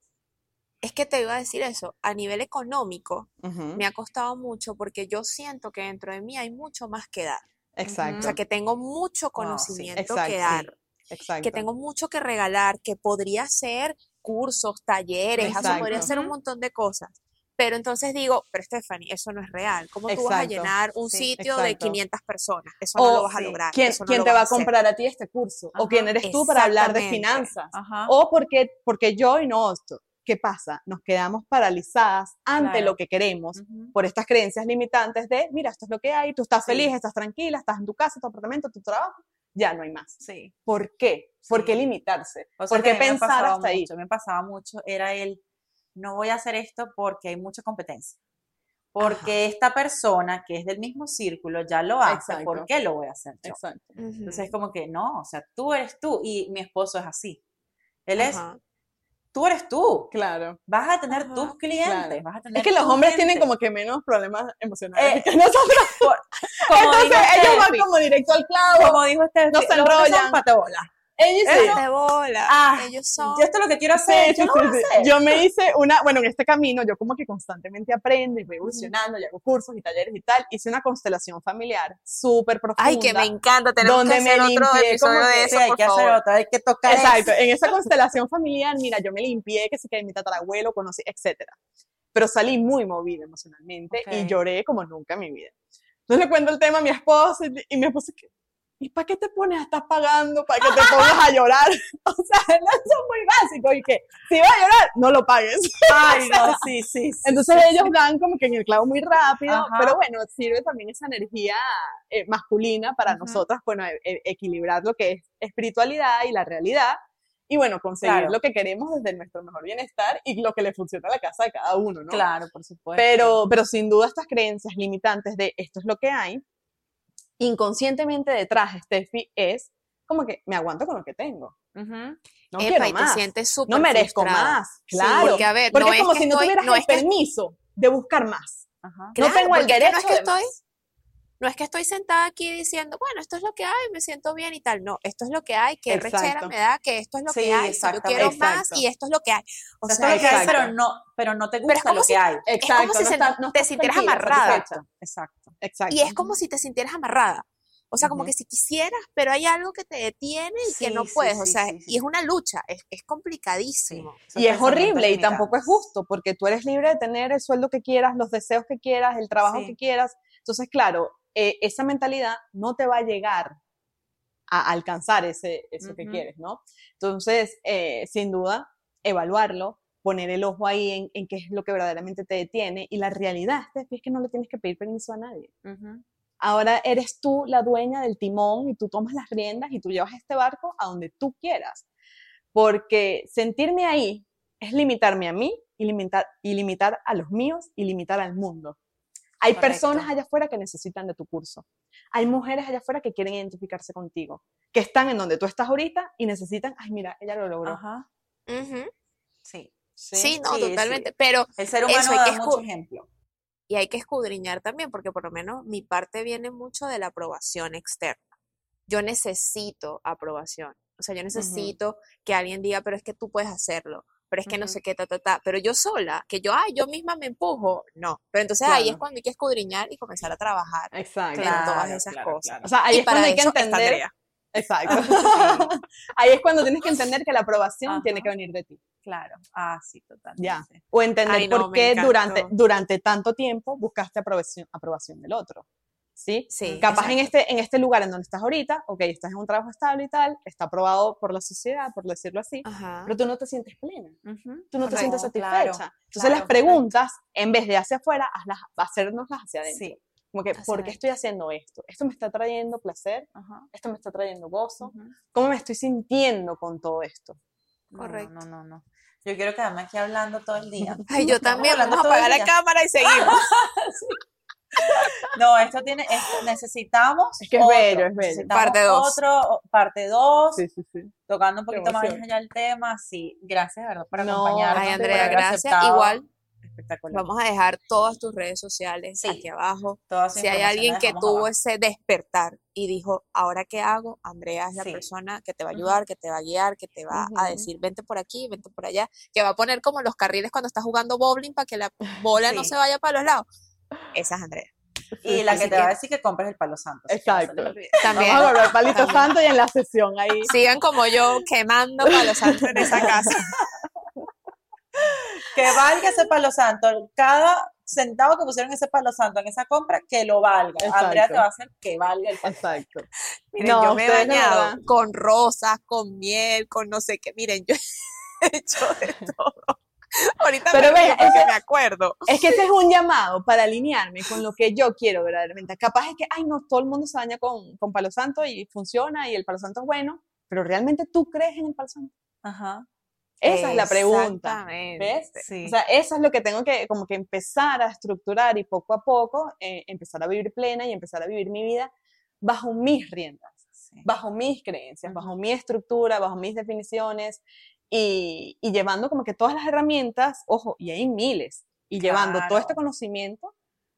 Es que te iba a decir eso. A nivel económico, me ha costado mucho porque yo siento que dentro de mí hay mucho más que dar. Exacto. O sea, que tengo mucho sí, conocimiento exacto, que sí. dar. Exacto. que tengo mucho que regalar, que podría ser cursos, talleres, o sea, podría ser un montón de cosas. Pero entonces digo, pero Stephanie, eso no es real. ¿Cómo tú vas a llenar un Sí, sitio de exacto. 500 personas? Eso no O, lo vas a lograr. ¿Quién, no quién te va a hacer. comprar a ti este curso? ¿O Ajá, quién eres tú para hablar de finanzas? Ajá. O porque, porque yo y no esto. ¿Qué pasa? Nos quedamos paralizadas ante Claro. lo que queremos Ujú. por estas creencias limitantes de, mira, esto es lo que hay, tú estás Sí. feliz, estás tranquila, estás en tu casa, tu apartamento, tu trabajo, ya no hay más. Sí. ¿Por qué? ¿Por qué limitarse? O sea, ¿Por qué pensar hasta ahí? mucho, Me pasaba mucho, era el, no voy a hacer esto porque hay mucha competencia. Porque esta persona que es del mismo círculo ya lo hace, ¿por Exacto. qué lo voy a hacer yo? Exacto. Entonces es como que no, o sea, tú eres tú y mi esposo es así. Él es, Ajá. tú eres tú. Claro. Vas a tener Ajá, tus clientes, claro. vas a tener Es que los hombres tienen como que menos problemas emocionales Eh, que nosotros. como Entonces ellos van como directo al clavo. como dijo Steffi, no se los hombres son enrollan. Ellos Eso- de bola. Ah, Ellos son. Yo esto es lo que quiero hacer, yo sí. hacer. Yo me hice una, bueno, en este camino yo como que constantemente aprendo y voy evolucionando y hago cursos y talleres y tal. Hice una constelación familiar súper profunda. Ay, que me encanta. Tenemos donde que me hacer otro episodio como de que- eso, hay por que hacer favor. otra, hay que tocar eso. Exacto, en esa constelación familiar, mira, yo me limpié, que se quedé mi tatarabuelo, conocí, etcétera. Pero salí muy movida emocionalmente y Ok. lloré como nunca en mi vida. Entonces le cuento el tema a mi esposo y, y mi esposo que, ¿y para qué te pones? Estás pagando para que te pongas a llorar. O sea, no, eso es muy básico y que si vas a llorar, no lo pagues. Ay, no, sí, sí. sí, Entonces sí, ellos dan como que en el clavo muy rápido, Ajá. pero bueno, sirve también esa energía eh, masculina para Ujú. nosotras, bueno, e- e- equilibrar lo que es espiritualidad y la realidad, y bueno, conseguir Claro. lo que queremos desde nuestro mejor bienestar y lo que le funciona a la casa de cada uno, ¿no? Claro, por supuesto. Pero, pero sin duda estas creencias limitantes de esto es lo que hay, inconscientemente detrás, Steffi, es como que me aguanto con lo que tengo. No Epa, quiero te más. sientes súper No merezco frustrada. más. Sí, Claro. Porque, a ver, Porque no es como que si no tuvieras no el que- permiso de buscar más. Ajá. Claro, tengo el derecho no es que de estoy, más. No es que estoy sentada aquí diciendo, bueno, esto es lo que hay, me siento bien y tal. No, esto es lo que hay, que rechera me da, que esto es lo Sí, que hay, si yo quiero más y esto es lo que hay. O sea, esto es lo que hay, pero no, pero no te es gusta como lo si- que hay. Exacto. si no se- estás- no te sintieras amarrada. Exacto. Exacto. y es como si te sintieras amarrada. O sea, como que si quisieras, pero hay algo que te detiene y que no sí, puedes. o sea, sí, y es una lucha, es, es complicadísimo. Y es horrible y tampoco es justo porque tú eres libre de tener el sueldo que quieras, los deseos que quieras, el trabajo que quieras. Entonces, claro, eh, esa mentalidad no te va a llegar a alcanzar ese, eso que quieres, ¿no? Entonces, eh, sin duda, evaluarlo, poner el ojo ahí en, en qué es lo que verdaderamente te detiene y la realidad es que no le tienes que pedir permiso a nadie. Ahora eres tú la dueña del timón y tú tomas las riendas y tú llevas este barco a donde tú quieras. Porque sentirme ahí es limitarme a mí y limitar, y limitar a los míos y limitar al mundo. Hay Correcto. personas allá afuera que necesitan de tu curso. Hay mujeres allá afuera que quieren identificarse contigo, que están en donde tú estás ahorita y necesitan, ay, mira, ella lo logró. Ajá. Ujú. Sí. Sí, no, sí, totalmente. sí. Pero, El ser humano Eso, hay da que mucho ejemplo. y hay que escudriñar también, porque por lo menos mi parte viene mucho de la aprobación externa. Yo necesito aprobación. O sea, yo necesito que alguien diga, pero es que tú puedes hacerlo, pero es que no Ujú. sé qué, ta, ta, ta. Pero yo sola, que yo, ay, yo misma me empujo, no. Pero entonces ahí es Claro. cuando hay que escudriñar y comenzar a trabajar. Exacto. en todas Claro, esas claro, cosas. claro. O sea, ahí y es cuando hay que entender. Exacto. ahí es cuando tienes que entender que la aprobación tiene Ajá. que venir de ti. Claro. Ah, sí, totalmente. Ya. O entender Ay, no, por qué durante, durante tanto tiempo buscaste aprobación, aprobación del otro. ¿Sí? Sí, Capaz en este, en este lugar en donde estás ahorita, ok, estás en un trabajo estable y tal, está aprobado por la sociedad, por decirlo así, Ajá. pero tú no te sientes plena, Ujú. tú no te sientes Correcto, satisfecha. claro, Entonces las claro, preguntas, en vez de hacia afuera, hazlas, hacernoslas hacia adentro. Sí. Como que, Hacia ¿por qué estoy haciendo esto? ¿Esto me está trayendo placer? Ajá. ¿Esto me está trayendo gozo? ¿Cómo me estoy sintiendo con todo esto? No, Correcto. No, no, no. Yo quiero quedarme aquí hablando todo el día. Ay, yo también. hablando Vamos a apagar la cámara y seguimos. No, esto tiene, esto necesitamos. Es que es otro, bello, es bello. Parte dos. Otro, o- parte 2, sí, sí. tocando un poquito más allá el tema. Sí, gracias, ¿verdad? Por No, acompañarnos. Ay, Andrea, gracias. aceptado. Igual, Espectacular. vamos a dejar todas tus redes sociales Sí. aquí abajo. Si hay alguien que tuvo abajo. ese despertar y dijo, ¿ahora qué hago? Andrea es la Sí. persona que te va a ayudar, que te va a guiar, que te va a decir, vente por aquí, vente por allá, que va a poner como los carriles cuando estás jugando bowling para que la bola no Sí. se vaya para los lados. Esa es Andrea. y la que Así te va a que- decir que compres el palo santo. Exacto. También. Vamos a volver palito También. santo y en la sesión ahí. Sigan como yo quemando palos santos en esa casa. Que valga ese palo santo. Cada centavo que pusieron ese palo santo en esa compra, que lo valga. Andrea te va a hacer que valga el palo Exacto. Miren, No, yo me he bañado con rosas, con miel, con no sé qué. Miren, yo he hecho de todo. Ahorita Pero me ese- me acuerdo. Es que ese es un llamado para alinearme con lo que yo quiero verdaderamente. Capaz es que, ay, no, todo el mundo se baña con, con palo santo y funciona y el palo santo es bueno, pero ¿realmente tú crees en el palo santo? Ajá. Esa es la pregunta. Exactamente. ¿Ves? Sí. O sea, eso es lo que tengo que como que empezar a estructurar y poco a poco eh, empezar a vivir plena y empezar a vivir mi vida bajo mis riendas, Sí. bajo mis creencias, Ujú. bajo mi estructura, bajo mis definiciones y, y llevando como que todas las herramientas, ojo, y hay miles, y llevando todo este Claro. conocimiento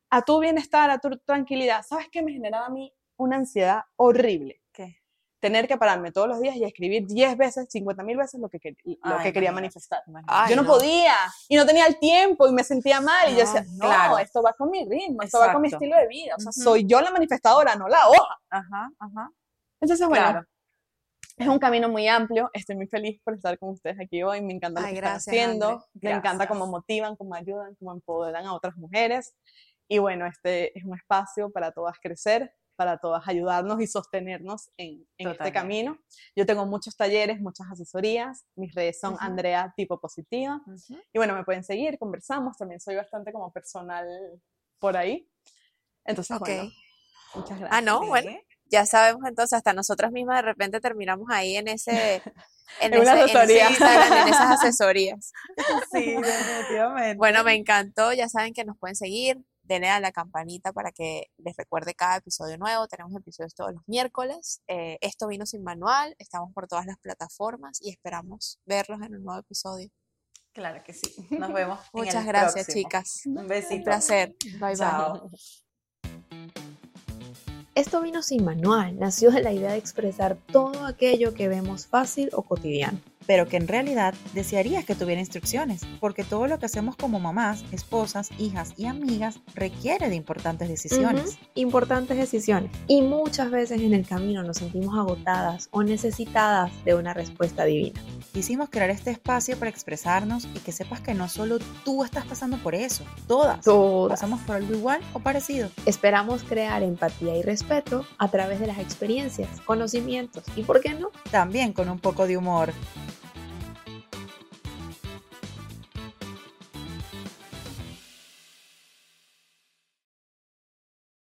a tu bienestar, a tu tranquilidad. ¿Sabes qué me generaba a mí una ansiedad horrible? ¿Qué? Tener que pararme todos los días y escribir 10 veces, 50 mil veces lo que, lo Ay, que quería manifestar. Ay, yo no, no. podía y no tenía el tiempo y me sentía mal y yo decía, no, claro. esto va con mi ritmo, esto va con mi Exacto. estilo de vida, o sea, Ujú. soy yo la manifestadora, no la hoja. Ajá, ajá. Entonces, bueno, Claro. Es un camino muy amplio, estoy muy feliz por estar con ustedes aquí hoy, me encanta lo Ay, que gracias, están haciendo, me encanta cómo motivan, cómo ayudan, cómo empoderan a otras mujeres y bueno, este es un espacio para todas crecer, para todas ayudarnos y sostenernos en, en este camino. Yo tengo muchos talleres, muchas asesorías, mis redes son. Andrea Tipo Positiva. Y bueno, me pueden seguir, conversamos, también soy bastante como personal por ahí. Entonces, bueno, muchas gracias. Ah, no, bueno, ya sabemos entonces, hasta nosotras mismas de repente terminamos ahí en ese... En, En una ese en esas asesorías. Sí, definitivamente. Bueno, me encantó, ya saben que nos pueden seguir, denle a la campanita para que les recuerde cada episodio nuevo, tenemos episodios todos los miércoles, eh, esto vino sin manual, estamos por todas las plataformas y esperamos verlos en un nuevo episodio. Claro que sí. Nos vemos. en Muchas el gracias, próximo. chicas. Un besito. Un placer. Bye bye. Esto vino sin manual, nació de la idea de expresar todo aquello que vemos fácil o cotidiano. Pero que en realidad desearías que tuviera instrucciones, porque todo lo que hacemos como mamás, esposas, hijas y amigas requiere de importantes decisiones. Ujú, Importantes decisiones. Y muchas veces en el camino nos sentimos agotadas o necesitadas de una respuesta divina. Quisimos crear este espacio para expresarnos y que sepas que no solo tú estás pasando por eso, todas. Todas. Pasamos por algo igual o parecido. Esperamos crear empatía y respeto a través de las experiencias, conocimientos y, ¿por qué no?, También con un poco de humor.